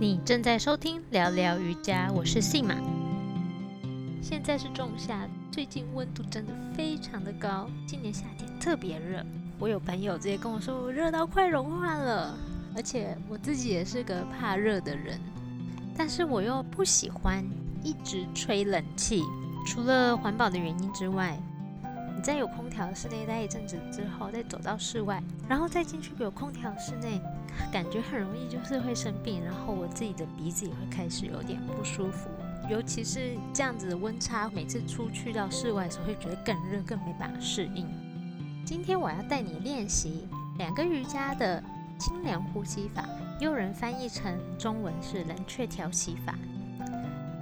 你正在收听聊聊瑜伽，我是信马。现在是仲夏，最近温度真的非常的高，今年夏天特别热。我有朋友直接跟我说，我热到快融化了。而且我自己也是个怕热的人，但是我又不喜欢一直吹冷气。除了环保的原因之外，你在有空调室内待一阵子之后，再走到室外，然后再进去有空调室内。感觉很容易就是会生病，然后我自己的鼻子也会开始有点不舒服，尤其是这样子的温差，每次出去到室外的时候会觉得更热，更没办法适应。今天我要带你练习两个瑜伽的清凉呼吸法，有人翻译成中文是冷却调息法。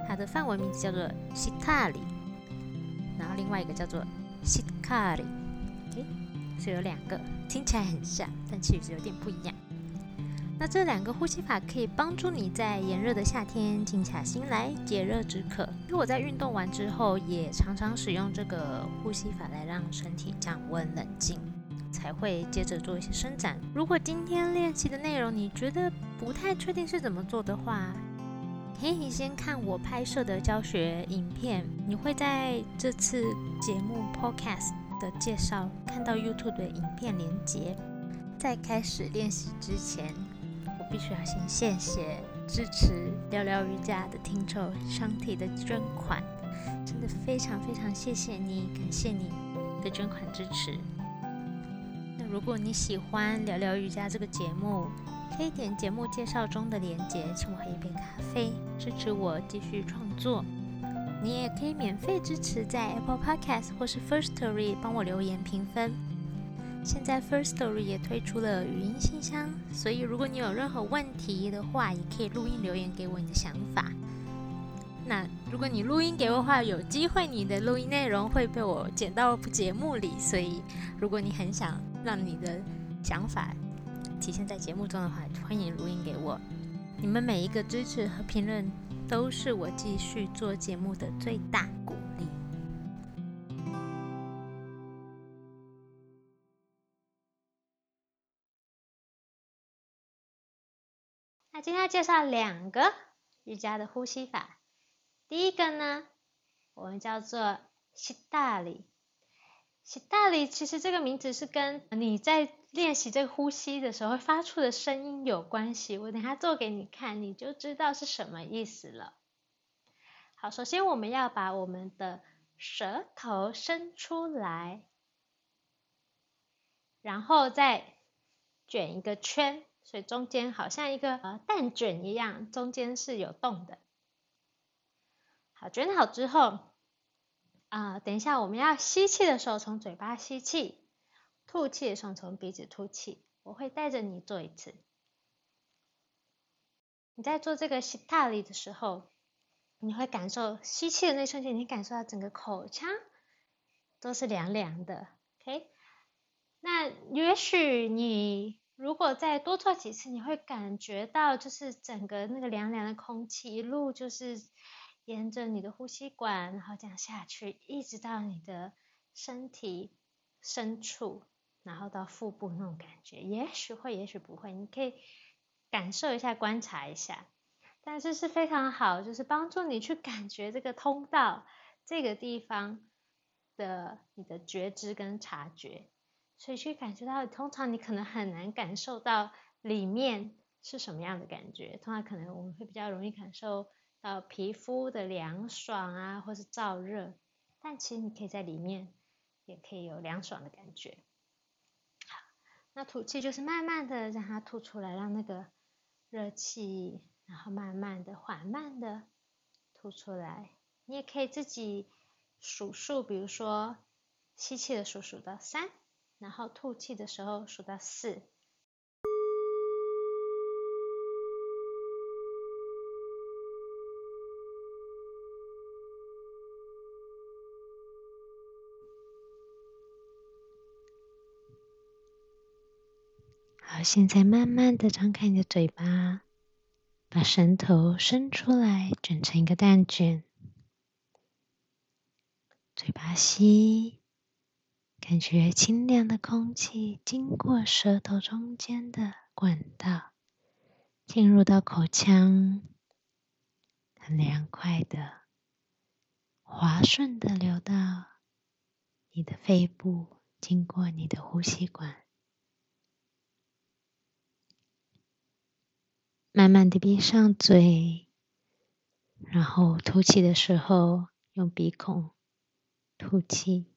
它的范文名字叫做西塔里，然后另外一个叫做西卡里，诶，是有两个，听起来很像，但其实有点不一样。那这两个呼吸法可以帮助你在炎热的夏天静下心来，解热止渴。因为我在运动完之后，也常常使用这个呼吸法来让身体降温冷静，才会接着做一些伸展。如果今天练习的内容你觉得不太确定是怎么做的话，可以先看我拍摄的教学影片，你会在这次节目 Podcast 的介绍看到 YouTube 的影片连接。在开始练习之前。必须要先谢谢支持聊聊瑜伽的听众商体的捐款，真的非常非常谢谢你，感谢你的捐款支持。那如果你喜欢聊聊瑜伽这个节目，可以点节目介绍中的链接，请我喝一杯咖啡，支持我继续创作。你也可以免费支持在 Apple Podcast 或是 First Story 帮我留言评分。现在 First Story 也推出了语音信箱，所以如果你有任何问题的话，也可以录音留言给我你的想法。那如果你录音给我的话，有机会你的录音内容会被我剪到节目里，所以如果你很想让你的想法体现在节目中的话，欢迎录音给我。你们每一个支持和评论都是我继续做节目的最大鼓今天要介绍两个瑜伽的呼吸法。第一个呢，我们叫做西大里。西大里其实这个名字是跟你在练习这个呼吸的时候发出的声音有关系。我等下做给你看，你就知道是什么意思了。好，首先我们要把我们的舌头伸出来，然后再卷一个圈。所以中间好像一个呃蛋卷一样，中间是有洞的。好，卷好之后，啊，等一下我们要吸气的时候从嘴巴吸气，吐气的时候从鼻子吐气。我会带着你做一次。你在做这个吸大力的时候，你会感受吸气的那瞬间，你感受到整个口腔都是凉凉的。OK，那也许你。如果再多做几次，你会感觉到就是整个那个凉凉的空气一路就是沿着你的呼吸管，然后这样下去，一直到你的身体深处，然后到腹部那种感觉，也许会，也许不会，你可以感受一下，观察一下。但是是非常好，就是帮助你去感觉这个通道这个地方的你的觉知跟察觉。所以去感觉到，通常你可能很难感受到里面是什么样的感觉。通常可能我们会比较容易感受到皮肤的凉爽啊，或是燥热。但其实你可以在里面也可以有凉爽的感觉。好，那吐气就是慢慢的让它吐出来，让那个热气，然后慢慢的、缓慢的吐出来。你也可以自己数数，比如说吸气的数数到三。然后吐气的时候数到四。好，现在慢慢的张开你的嘴巴，把舌头伸出来，卷成一个蛋卷，嘴巴吸。感觉清凉的空气经过舌头中间的管道，进入到口腔，很凉快的、滑顺的流到你的肺部，经过你的呼吸管，慢慢的闭上嘴，然后吐气的时候用鼻孔吐气。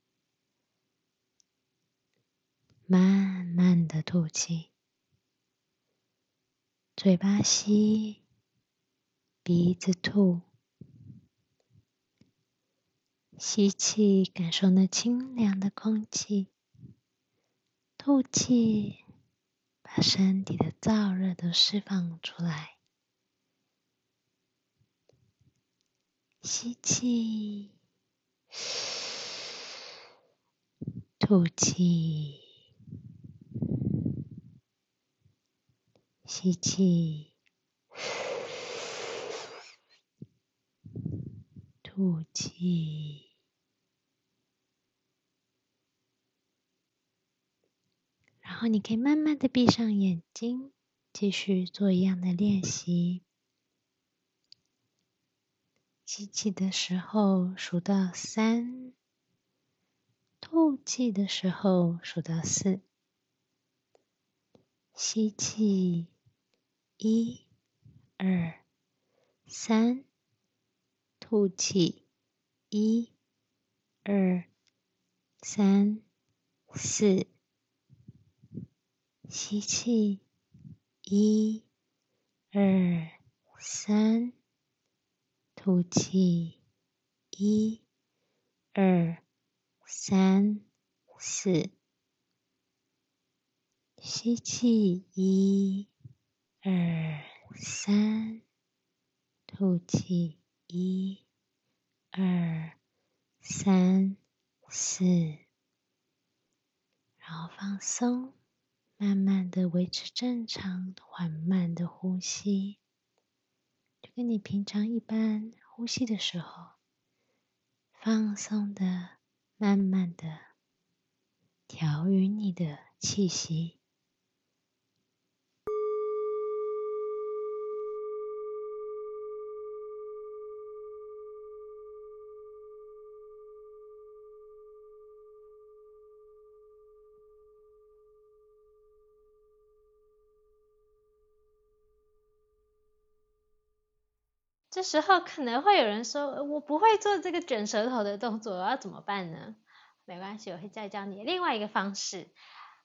慢慢的吐气，嘴巴吸，鼻子吐，吸气，感受那清凉的空气；吐气，把身体的燥热都释放出来。吸气，吐气。吸气，吐气，然后你可以慢慢的闭上眼睛，继续做一样的练习。吸气的时候数到三，吐气的时候数到四。吸气。一、二、三，吐气。一、二、三、四，吸气。一、二、三，吐气。一、二、三、四，吸气。一。二三，吐气，一、二、三、四，然后放松，慢慢的维持正常缓慢的呼吸，就跟你平常一般呼吸的时候，放松的、慢慢的调匀你的气息。时候可能会有人说：“我不会做这个卷舌头的动作，我要怎么办呢？”没关系，我会再教你另外一个方式。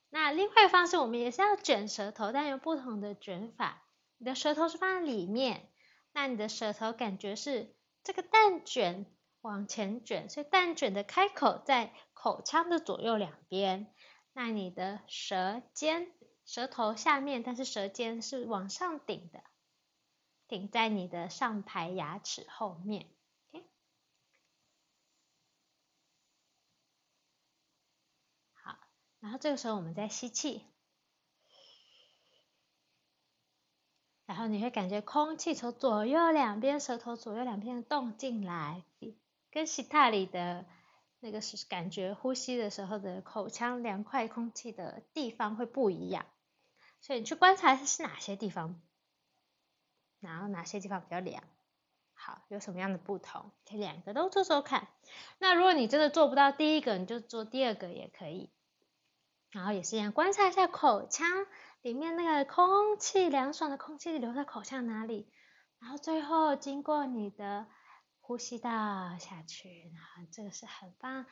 那另外一个方式，我们也是要卷舌头，但有不同的卷法。你的舌头是放在里面，那你的舌头感觉是这个蛋卷往前卷，所以蛋卷的开口在口腔的左右两边。那你的舌尖、舌头下面，但是舌尖是往上顶的。顶在你的上排牙齿后面好，然后这个时候我们再吸气，然后你会感觉空气从左右两边舌头左右两边动进来，跟西塔里的那个是感觉呼吸的时候的口腔凉快空气的地方会不一样，所以你去观察是哪些地方。然后哪些地方比较凉？好，有什么样的不同？可以两个都做做看。那如果你真的做不到第一个，你就做第二个也可以。然后也是一样，观察一下口腔里面那个空气，凉爽的空气流到口腔哪里？然后最后经过你的呼吸道下去，然后这个是很棒，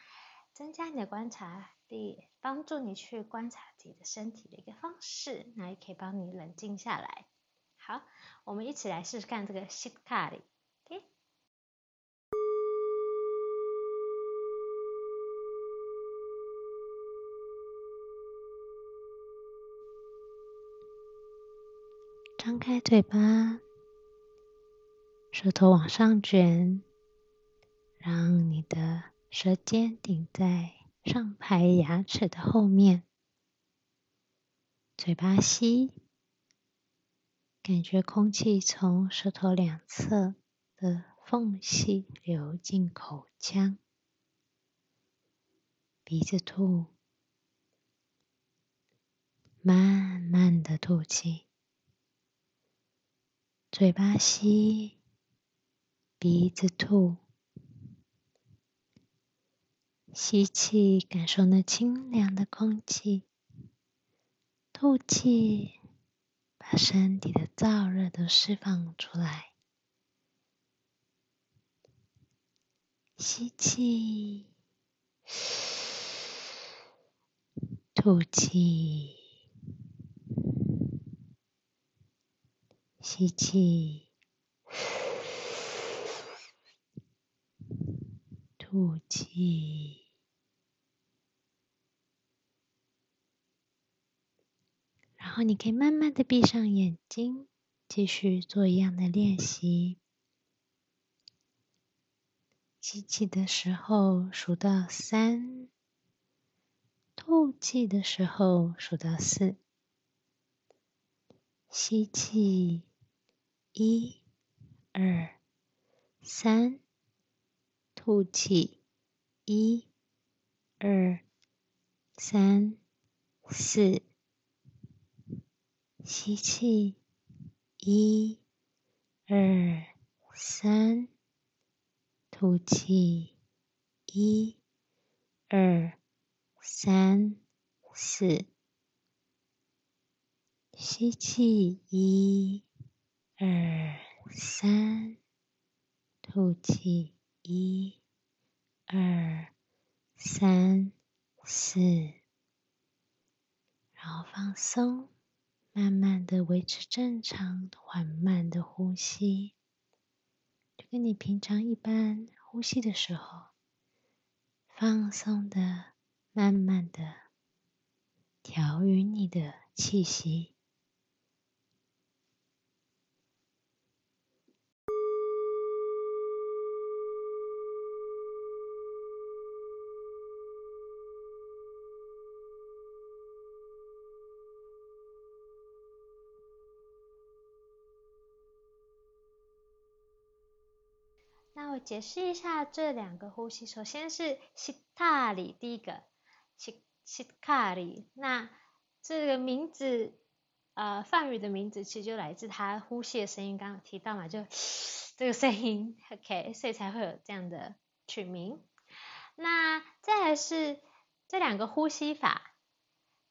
增加你的观察力，帮助你去观察自己的身体的一个方式。那也可以帮你冷静下来。好。我们一起来试试看这个西卡里，OK？张开嘴巴，舌头往上卷，让你的舌尖顶在上排牙齿的后面，嘴巴吸。感觉空气从舌头两侧的缝隙流进口腔，鼻子吐，慢慢的吐气，嘴巴吸，鼻子吐。吸气，感受那清凉的空气；吐气，把身体的燥热都释放出来。吸气，吐气，吸气，吐气。然后你可以慢慢的闭上眼睛，继续做一样的练习。吸气的时候数到三，吐气的时候数到四。吸气，一、二、三；吐气，一、二、三、四。吸气，一、二、三。吐气，一、二、三、四。吸气，一、二、三。吐气，一、二、三、四。然后放松，慢慢的维持正常缓慢的呼吸。就跟你平常一般呼吸的时候，放松的、慢慢的调匀你的气息。那解释一下这两个呼吸。首先是西塔里，第一个西西卡里。那这个名字，呃，梵语的名字其实就来自它呼吸的声音。刚刚提到嘛，就这个声音，OK，所以才会有这样的取名。那再来是这两个呼吸法，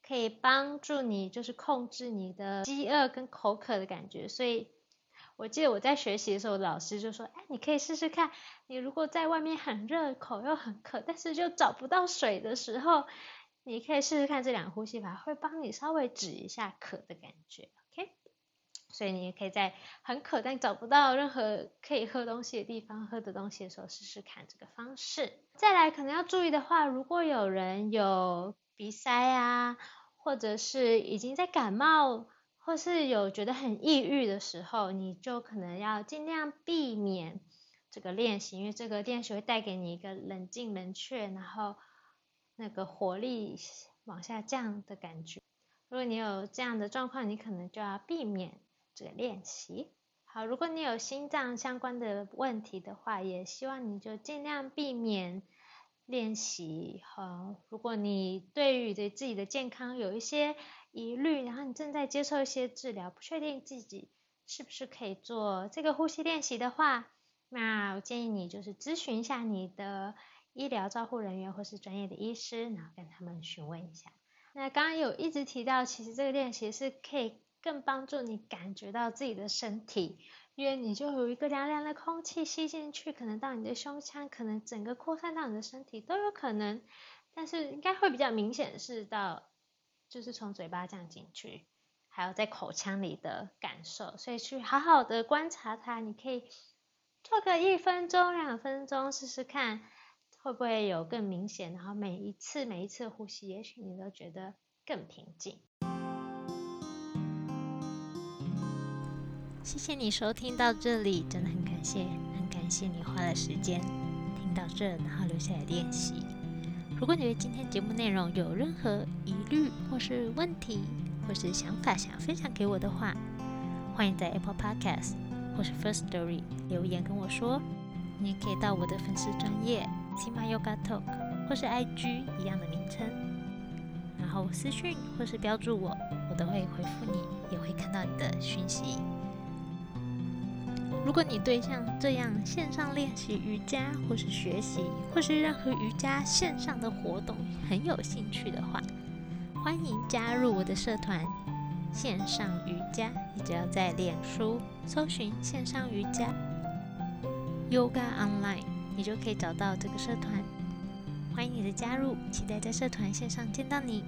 可以帮助你就是控制你的饥饿跟口渴的感觉，所以。我记得我在学习的时候，老师就说：“哎，你可以试试看，你如果在外面很热，口又很渴，但是就找不到水的时候，你可以试试看这两个呼吸法，会帮你稍微止一下渴的感觉。”OK，所以你也可以在很渴但找不到任何可以喝东西的地方喝的东西的时候，试试看这个方式。再来，可能要注意的话，如果有人有鼻塞啊，或者是已经在感冒。或是有觉得很抑郁的时候，你就可能要尽量避免这个练习，因为这个练习会带给你一个冷静、冷却，然后那个活力往下降的感觉。如果你有这样的状况，你可能就要避免这个练习。好，如果你有心脏相关的问题的话，也希望你就尽量避免练习。好如果你对于对自己的健康有一些，疑虑，然后你正在接受一些治疗，不确定自己是不是可以做这个呼吸练习的话，那我建议你就是咨询一下你的医疗照护人员或是专业的医师，然后跟他们询问一下。那刚刚有一直提到，其实这个练习是可以更帮助你感觉到自己的身体，因为你就有一个凉凉的空气吸进去，可能到你的胸腔，可能整个扩散到你的身体都有可能，但是应该会比较明显是到。就是从嘴巴这样进去，还有在口腔里的感受，所以去好好的观察它。你可以做个一分钟、两分钟试试看，会不会有更明显？然后每一次、每一次呼吸，也许你都觉得更平静。谢谢你收听到这里，真的很感谢，很感谢你花了时间听到这，然后留下来练习。如果你对今天节目内容有任何疑虑或是问题，或是想法想分享给我的话，欢迎在 Apple Podcast 或是 First Story 留言跟我说。你也可以到我的粉丝专业 Sima Yoga Talk 或是 IG 一样的名称，然后私讯或是标注我，我都会回复你，也会看到你的讯息。如果你对像这样线上练习瑜伽，或是学习，或是任何瑜伽线上的活动很有兴趣的话，欢迎加入我的社团线上瑜伽。你只要在脸书搜寻线上瑜伽 Yoga Online，你就可以找到这个社团。欢迎你的加入，期待在社团线上见到你。